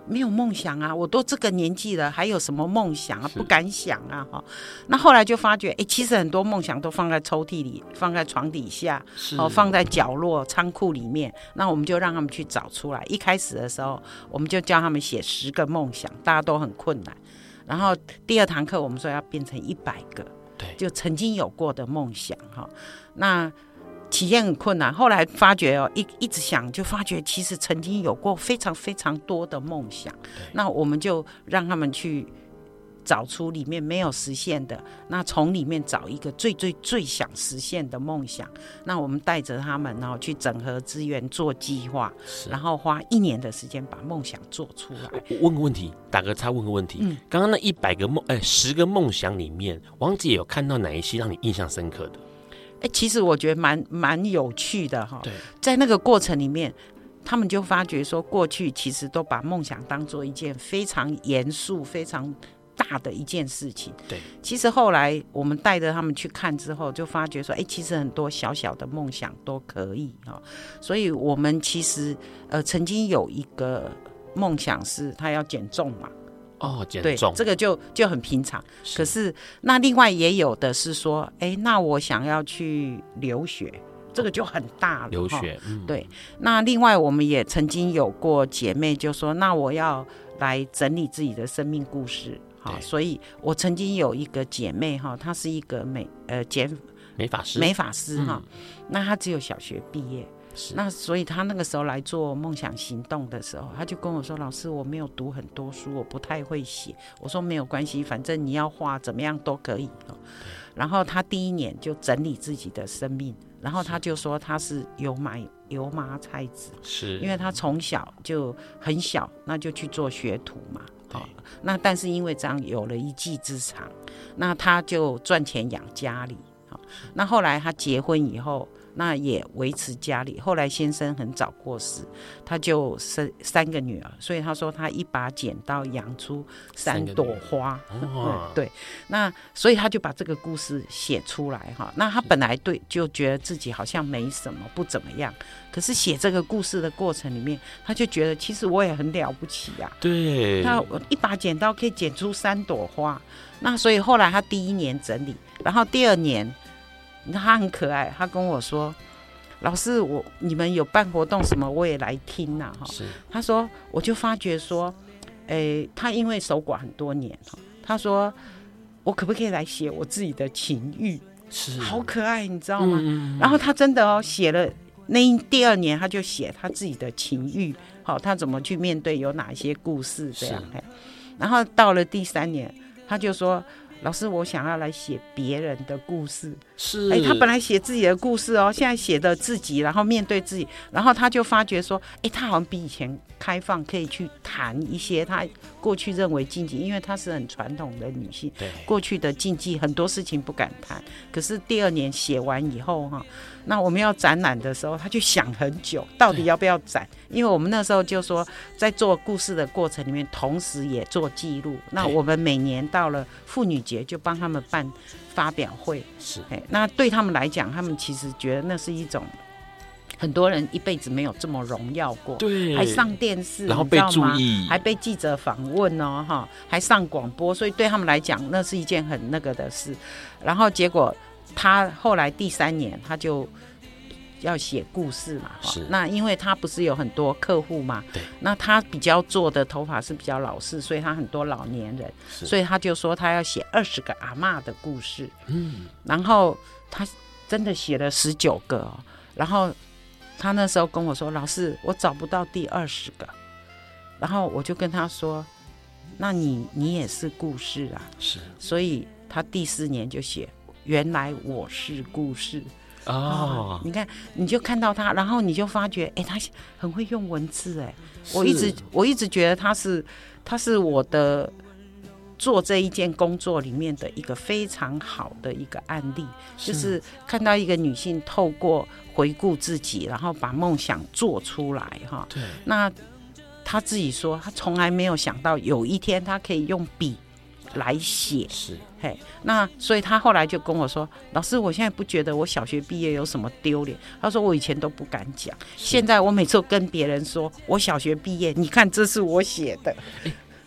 没有梦想啊！我都这个年纪了，还有什么梦想啊？不敢想啊！哈，那后来就发觉，哎，其实很多梦想都放在抽屉里，放在床底下，哦，放在角落、仓库里面。那我们就让他们去找出来。一开始的时候，我们就教他们写十个梦想，大家都很困难。然后第二堂课，我们说要变成一百个，对，就曾经有过的梦想，哈。那体验很困难，后来发觉哦，一一直想就发觉，其实曾经有过非常非常多的梦想。那我们就让他们去找出里面没有实现的，那从里面找一个最最最想实现的梦想。那我们带着他们，然后去整合资源做计划，然后花一年的时间把梦想做出来。我问个问题，打个叉，问个问题。嗯，刚刚那一百个梦，哎，十个梦想里面，王姐有看到哪一些让你印象深刻的？哎，其实我觉得蛮蛮有趣的哈。对，在那个过程里面，他们就发觉说，过去其实都把梦想当做一件非常严肃、非常大的一件事情。对，其实后来我们带着他们去看之后，就发觉说，哎，其实很多小小的梦想都可以哈。所以我们其实呃曾经有一个梦想是，他要减重嘛。哦，减重，这个就就很平常。是，可是那另外也有的是说，哎，那我想要去留学，这个就很大了。留学，嗯，对。那另外我们也曾经有过姐妹就说，那我要来整理自己的生命故事。哈，所以我曾经有一个姐妹哈，她是一个美呃减美法师，美法师哈，那她只有小学毕业。那所以他那个时候来做梦想行动的时候，他就跟我说：“老师，我没有读很多书，我不太会写。”我说：“没有关系，反正你要画怎么样都可以。”然后他第一年就整理自己的生命，然后他就说他是油麻油麻菜籽，是因为他从小就很小，那就去做学徒嘛。好，那但是因为这样有了一技之长，那他就赚钱养家里。好，那后来他结婚以后。那也维持家里。后来先生很早过世，他就生三个女儿，所以他说他一把剪刀养出三朵花。哦、对，那所以他就把这个故事写出来哈。那他本来对就觉得自己好像没什么，不怎么样。可是写这个故事的过程里面，他就觉得其实我也很了不起呀、啊。对，他一把剪刀可以剪出三朵花。那所以后来他第一年整理，然后第二年。他很可爱，他跟我说：“老师，我你们有办活动什么，我也来听呐。”哈，他说，我就发觉说，诶，他因为守寡很多年，他说，我可不可以来写我自己的情欲？是，好可爱，你知道吗？嗯、然后他真的哦，写了那第二年他就写他自己的情欲，好，他怎么去面对，有哪些故事这样。然后到了第三年，他就说。老师，我想要来写别人的故事。是，哎，他本来写自己的故事哦，现在写的自己，然后面对自己，然后他就发觉说，哎，他好像比以前开放，可以去谈一些他过去认为禁忌，因为她是很传统的女性，对，过去的禁忌很多事情不敢谈。可是第二年写完以后哈。那我们要展览的时候，他就想很久，到底要不要展？因为我们那时候就说，在做故事的过程里面，同时也做记录。那我们每年到了妇女节，就帮他们办发表会。是，那对他们来讲，他们其实觉得那是一种很多人一辈子没有这么荣耀过。对，还上电视，然后被注意，还被记者访问哦，哈，还上广播，所以对他们来讲，那是一件很那个的事。然后结果。他后来第三年，他就要写故事嘛。是。那因为他不是有很多客户嘛。对。那他比较做的头发是比较老式，所以他很多老年人。所以他就说他要写二十个阿嬷的故事。嗯。然后他真的写了十九个哦。然后他那时候跟我说：“老师，我找不到第二十个。”然后我就跟他说：“那你你也是故事啊。”是。所以他第四年就写。原来我是故事哦，你看，你就看到他，然后你就发觉，哎，他很会用文字，哎，我一直我一直觉得他是他是我的做这一件工作里面的一个非常好的一个案例，是。就是看到一个女性透过回顾自己，然后把梦想做出来，哈，对，那他自己说，他从来没有想到有一天他可以用笔。来写是嘿，那所以他后来就跟我说：“老师，我现在不觉得我小学毕业有什么丢脸。”他说：“我以前都不敢讲，现在我每次跟别人说我小学毕业，你看这是我写的。”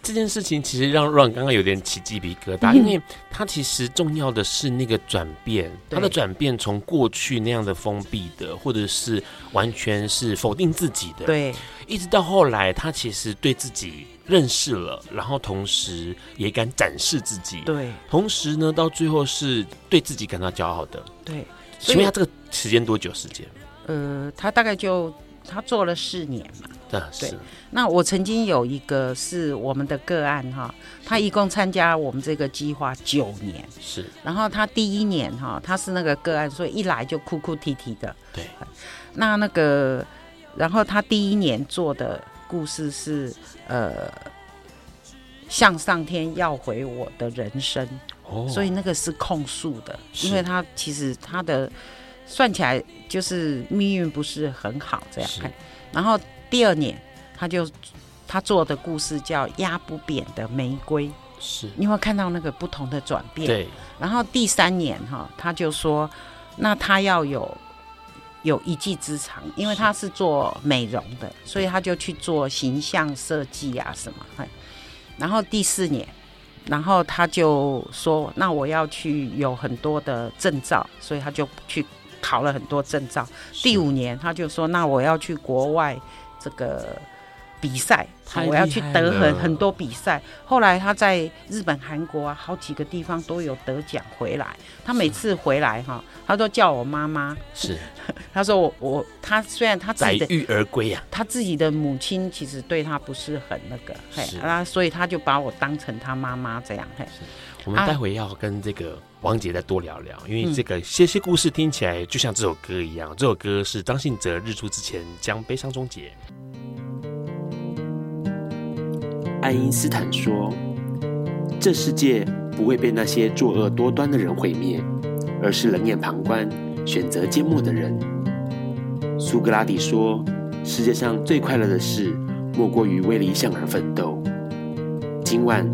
这件事情其实让 Ron 刚刚有点起鸡皮疙瘩，嗯、因为他其实重要的是那个转变，他的转变从过去那样的封闭的，或者是完全是否定自己的，对，一直到后来他其实对自己认识了，然后同时也敢展示自己，对，同时呢，到最后是对自己感到骄傲的，对。请问他这个时间多久时间？呃，他大概就。他做了四年嘛，对，对。那我曾经有一个是我们的个案哈，他一共参加我们这个计划九年，是。然后他第一年哈，他是那个个案，所以一来就哭哭啼啼的。对。那那个，然后他第一年做的故事是呃，向上天要回我的人生，哦，所以那个是控诉的，因为他其实他的。算起来就是命运不是很好这样看，然后第二年他就他做的故事叫压不扁的玫瑰，是你会看到那个不同的转变。对，然后第三年哈，他就说，那他要有有一技之长，因为他是做美容的，所以他就去做形象设计啊什么。然后第四年，然后他就说，那我要去有很多的证照，所以他就去。考了很多证照，第五年他就说：“那我要去国外这个比赛，我要去得很很多比赛。后来他在日本、韩国啊，好几个地方都有得奖回来。他每次回来哈，他都叫我妈妈。是，他说我我他虽然他自己的载誉而归呀，他自己的母亲其实对他不是很那个，嘿，啊，所以他就把我当成他妈妈这样。嘿，我们待会要跟这个王姐再多聊聊，因为这个些些故事听起来就像这首歌一样。这首歌是张信哲《日出之前将悲伤终结》。爱因斯坦说：“这世界不会被那些作恶多端的人毁灭，而是冷眼旁观、选择缄默的人。”苏格拉底说：“世界上最快乐的事，莫过于为理想而奋斗。”今晚，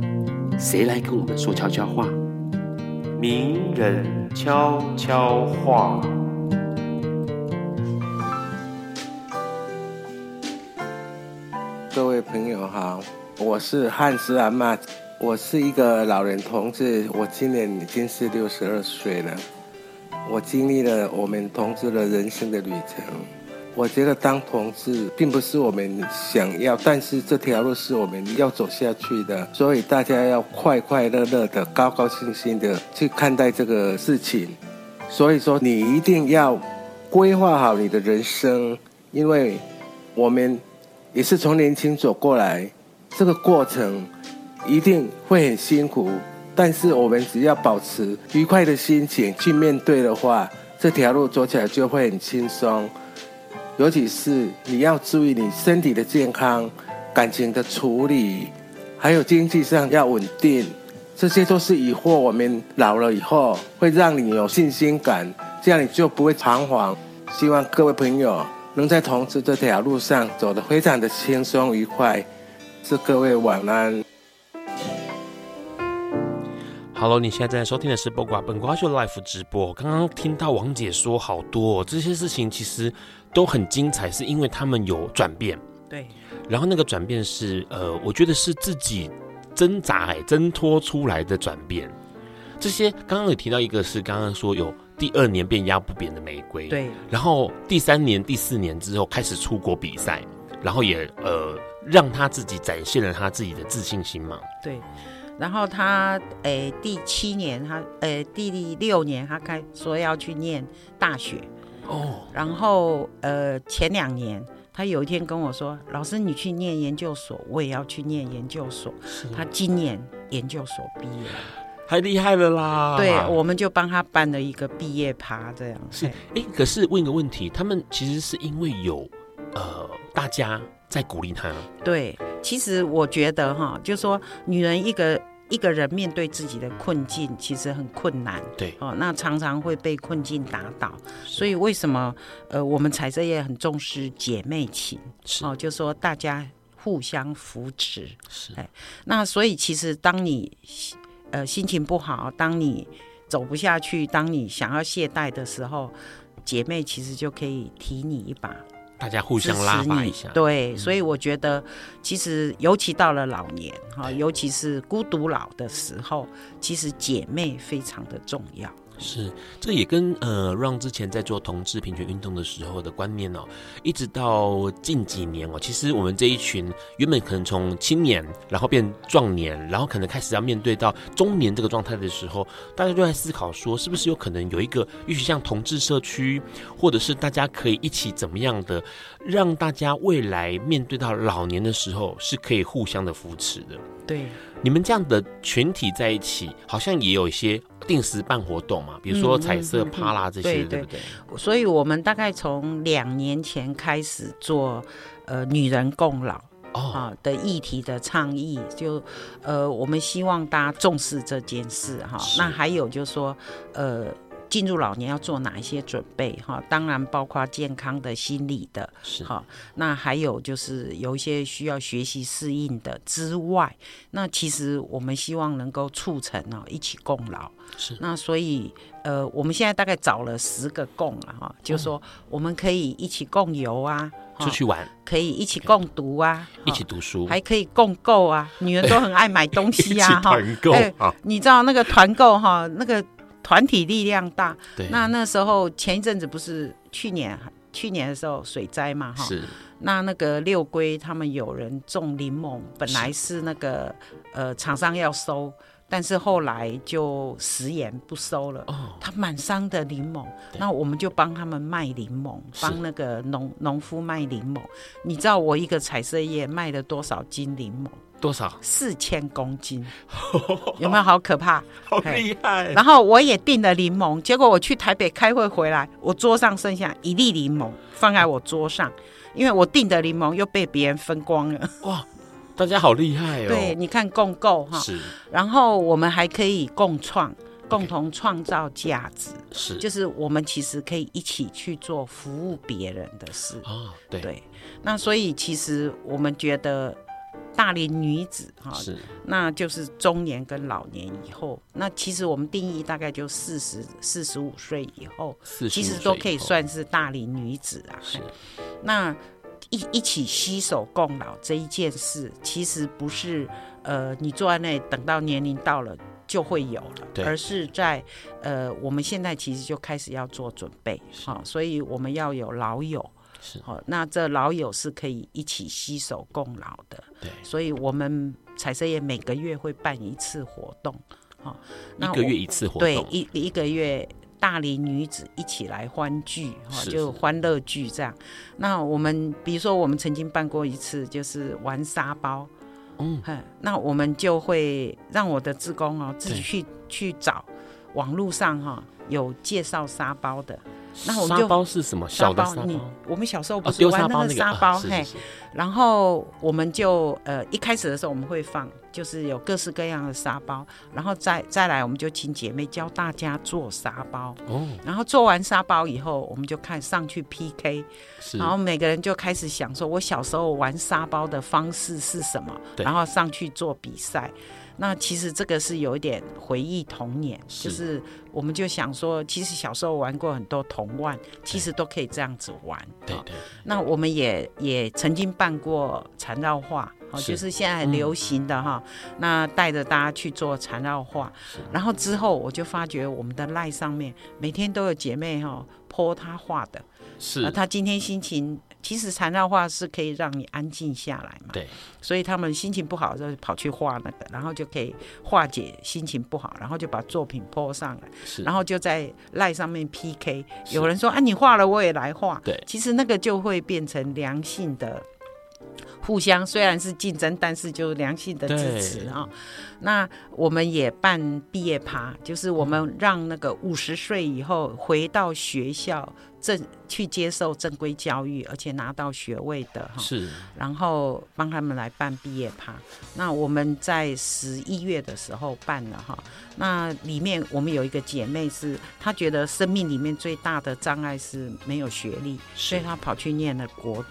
谁来跟我们说悄悄话？名人悄悄话。各位朋友好。我是汉斯阿嬷，我是一个老人同志，我今年已经是六十二岁了。我经历了我们同志的人生的旅程。我觉得当同志并不是我们想要，但是这条路是我们要走下去的。所以大家要快快乐乐的、高高兴兴的去看待这个事情。所以说，你一定要规划好你的人生，因为我们也是从年轻走过来。这个过程一定会很辛苦，但是我们只要保持愉快的心情去面对的话，这条路走起来就会很轻松。尤其是你要注意你身体的健康、感情的处理，还有经济上要稳定，这些都是以后我们老了以后会让你有信心感，这样你就不会彷徨。希望各位朋友能在同志这条路上走得非常的轻松愉快。祝各位晚安。Hello，你现在正在收听的是《播瓜本瓜秀》Live 直播。刚刚听到王姐说好多哦，这些事情，其实都很精彩，是因为他们有转变。对。然后那个转变是，呃，我觉得是自己挣扎哎，挣脱出来的转变。这些刚刚有提到一个是刚刚说有第二年变压不扁的玫瑰，对。然后第三年、第四年之后开始出国比赛，然后也呃。让他自己展现了他自己的自信心嘛？对，然后他诶、欸、第七年他诶、欸、第六年他开说要去念大学哦，然后呃前两年他有一天跟我说，老师你去念研究所，我也要去念研究所。他今年研究所毕业，太厉害了啦！对，我们就帮他办了一个毕业趴，这样是哎、欸，可是问一个问题，他们其实是因为有呃大家。在鼓励他。对，其实我觉得哈，就是说女人一个一个人面对自己的困境，其实很困难。对，哦，那常常会被困境打倒。所以为什么呃，我们彩色业很重视姐妹情？是哦，就是说大家互相扶持。是，哎，那所以其实当你呃心情不好，当你走不下去，当你想要懈怠的时候，姐妹其实就可以提你一把。大家互相拉拔一下，对，所以我觉得，其实尤其到了老年哈，尤其是孤独老的时候，其实姐妹非常的重要。是，这也跟呃，让之前在做同志平权运动的时候的观念哦，一直到近几年哦，其实我们这一群原本可能从青年，然后变壮年，然后可能开始要面对到中年这个状态的时候，大家就在思考说，是不是有可能有一个，也许像同志社区，或者是大家可以一起怎么样的，让大家未来面对到老年的时候，是可以互相的扶持的。对，你们这样的群体在一起，好像也有一些。定时办活动嘛，比如说彩色趴啦这些，对不对？所以，我们大概从两年前开始做，呃，女人共老啊的议题的倡议，就呃，我们希望大家重视这件事哈。那还有就是说，呃。进入老年要做哪一些准备？哈，当然包括健康的、心理的，是哈。那还有就是有一些需要学习适应的之外，那其实我们希望能够促成哦，一起共老。是。那所以呃，我们现在大概找了十个共了哈，就是说我们可以一起共游啊，出去玩，可以一起共读啊，一起读书，还可以共购啊。女人都很爱买东西啊，哈。团购啊，你知道那个团购哈，那个。团体力量大，对。那那时候前一阵子不是去年去年的时候水灾嘛哈，是。那那个六龟他们有人种柠檬，本来是那个呃厂商要收。但是后来就食言不收了，哦、他满山的柠檬，那我们就帮他们卖柠檬，帮那个农农夫卖柠檬。你知道我一个彩色叶卖了多少斤柠檬？多少？四千公斤，有没有好可怕？好厉害！然后我也订了柠檬，结果我去台北开会回来，我桌上剩下一粒柠檬放在我桌上，因为我订的柠檬又被别人分光了。哇！大家好厉害哦！对，你看共购哈，是。然后我们还可以共创，共同创造价值，是。就是我们其实可以一起去做服务别人的事哦。对对。那所以其实我们觉得大龄女子哈，是，那就是中年跟老年以后。那其实我们定义大概就四十四十五岁以后，其实都可以算是大龄女子啊。是。那。一一起携手共老这一件事，其实不是呃，你坐在那里等到年龄到了就会有了，而是在呃，我们现在其实就开始要做准备，好、哦，所以我们要有老友，是。好、哦，那这老友是可以一起携手共老的，对，所以我们彩色业每个月会办一次活动，好、哦，一个月一次活动，对，一一个月。大龄女子一起来欢聚，哈，就欢乐聚这样。那我们比如说，我们曾经办过一次，就是玩沙包，嗯，那我们就会让我的志工哦自己去去找网络上哈有介绍沙包的。那我们就沙包是什么？小的沙包。你我们小时候不是玩那个沙包？嘿，然后我们就呃一开始的时候我们会放，就是有各式各样的沙包，然后再再来我们就请姐妹教大家做沙包。哦。然后做完沙包以后，我们就看上去 PK，是然后每个人就开始想说，我小时候玩沙包的方式是什么？对然后上去做比赛。那其实这个是有一点回忆童年，是就是我们就想说，其实小时候玩过很多童玩，其实都可以这样子玩。对对。那我们也也曾经办过缠绕画，哦，就是现在很流行的哈。嗯、那带着大家去做缠绕画，然后之后我就发觉我们的赖上面每天都有姐妹哈 po 她画的，是，她今天心情。其实缠绕画是可以让你安静下来嘛，对，所以他们心情不好就跑去画那个，然后就可以化解心情不好，然后就把作品 po 上来，是。然后就在赖上面 PK，有人说啊，你画了我也来画，对，其实那个就会变成良性的。互相虽然是竞争，但是就良性的支持啊、哦。那我们也办毕业趴，就是我们让那个五十岁以后回到学校正去接受正规教育，而且拿到学位的哈。是。然后帮他们来办毕业趴。那我们在十一月的时候办了哈。那里面我们有一个姐妹是，她觉得生命里面最大的障碍是没有学历，所以她跑去念了国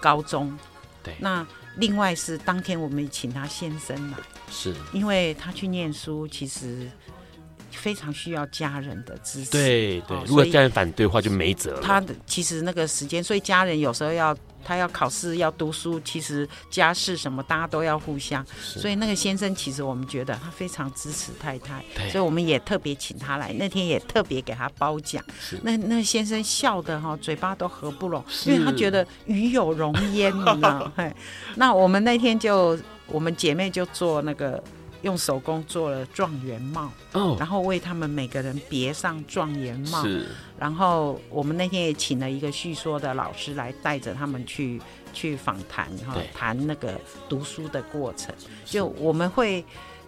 高中。对，那另外是当天我们请她先生来，是因为她去念书，其实非常需要家人的支持。对对，如果家人反对的话，就没辙了。他的其实那个时间，所以家人有时候要。他要考试要读书，其实家事什么大家都要互相，所以那个先生其实我们觉得他非常支持太太，所以我们也特别请他来，那天也特别给他褒奖。是那那先生笑的哈嘴巴都合不拢，因为他觉得鱼有容焉，你知道？嘿，那我们那天就我们姐妹就做那个。用手工做了状元帽，oh. 然后为他们每个人别上状元帽。是，然后我们那天也请了一个叙说的老师来带着他们去去访谈，哈，谈那个读书的过程。就我们会。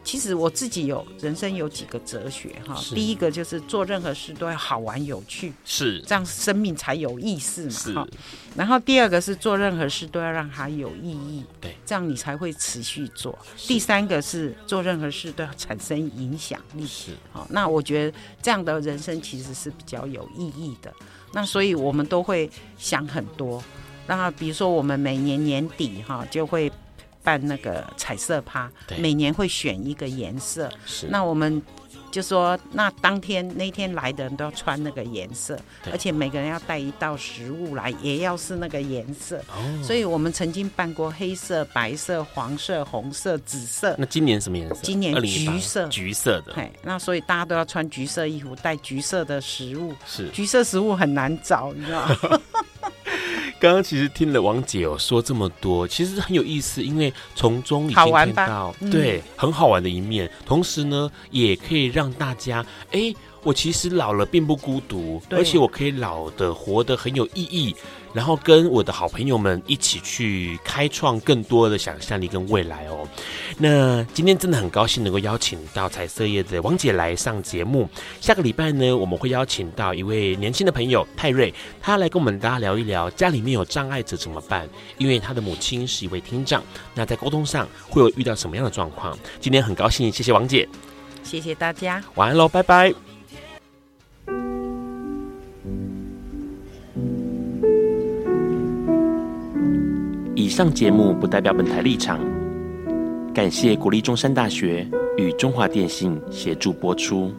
其实我自己有人生有几个哲学哈，第一个就是做任何事都要好玩有趣，是这样生命才有意思嘛。是，然后第二个是做任何事都要让它有意义，对，这样你才会持续做。第三个是做任何事都要产生影响力，是好。那我觉得这样的人生其实是比较有意义的。那所以我们都会想很多。那比如说我们每年年底哈就会。办那个彩色趴，每年会选一个颜色。是，那我们就说，那当天那天来的人都要穿那个颜色，而且每个人要带一道食物来，也要是那个颜色。哦，所以我们曾经办过黑色、白色、黄色、红色、紫色。那今年什么颜色？今年橘色，橘色的。嘿，那所以大家都要穿橘色衣服，带橘色的食物。是，橘色食物很难找，你知道吗？刚刚其实听了王姐有说这么多，其实很有意思，因为从中已经听到对很好玩的一面，同时呢，也可以让大家哎。我其实老了并不孤独，而且我可以老的活得很有意义，然后跟我的好朋友们一起去开创更多的想象力跟未来哦。那今天真的很高兴能够邀请到彩色叶的王姐来上节目。下个礼拜呢，我们会邀请到一位年轻的朋友泰瑞，他来跟我们大家聊一聊家里面有障碍者怎么办，因为他的母亲是一位听障，那在沟通上会有遇到什么样的状况？今天很高兴，谢谢王姐，谢谢大家，晚安喽，拜拜。上节目不代表本台立场，感谢国立中山大学与中华电信协助播出。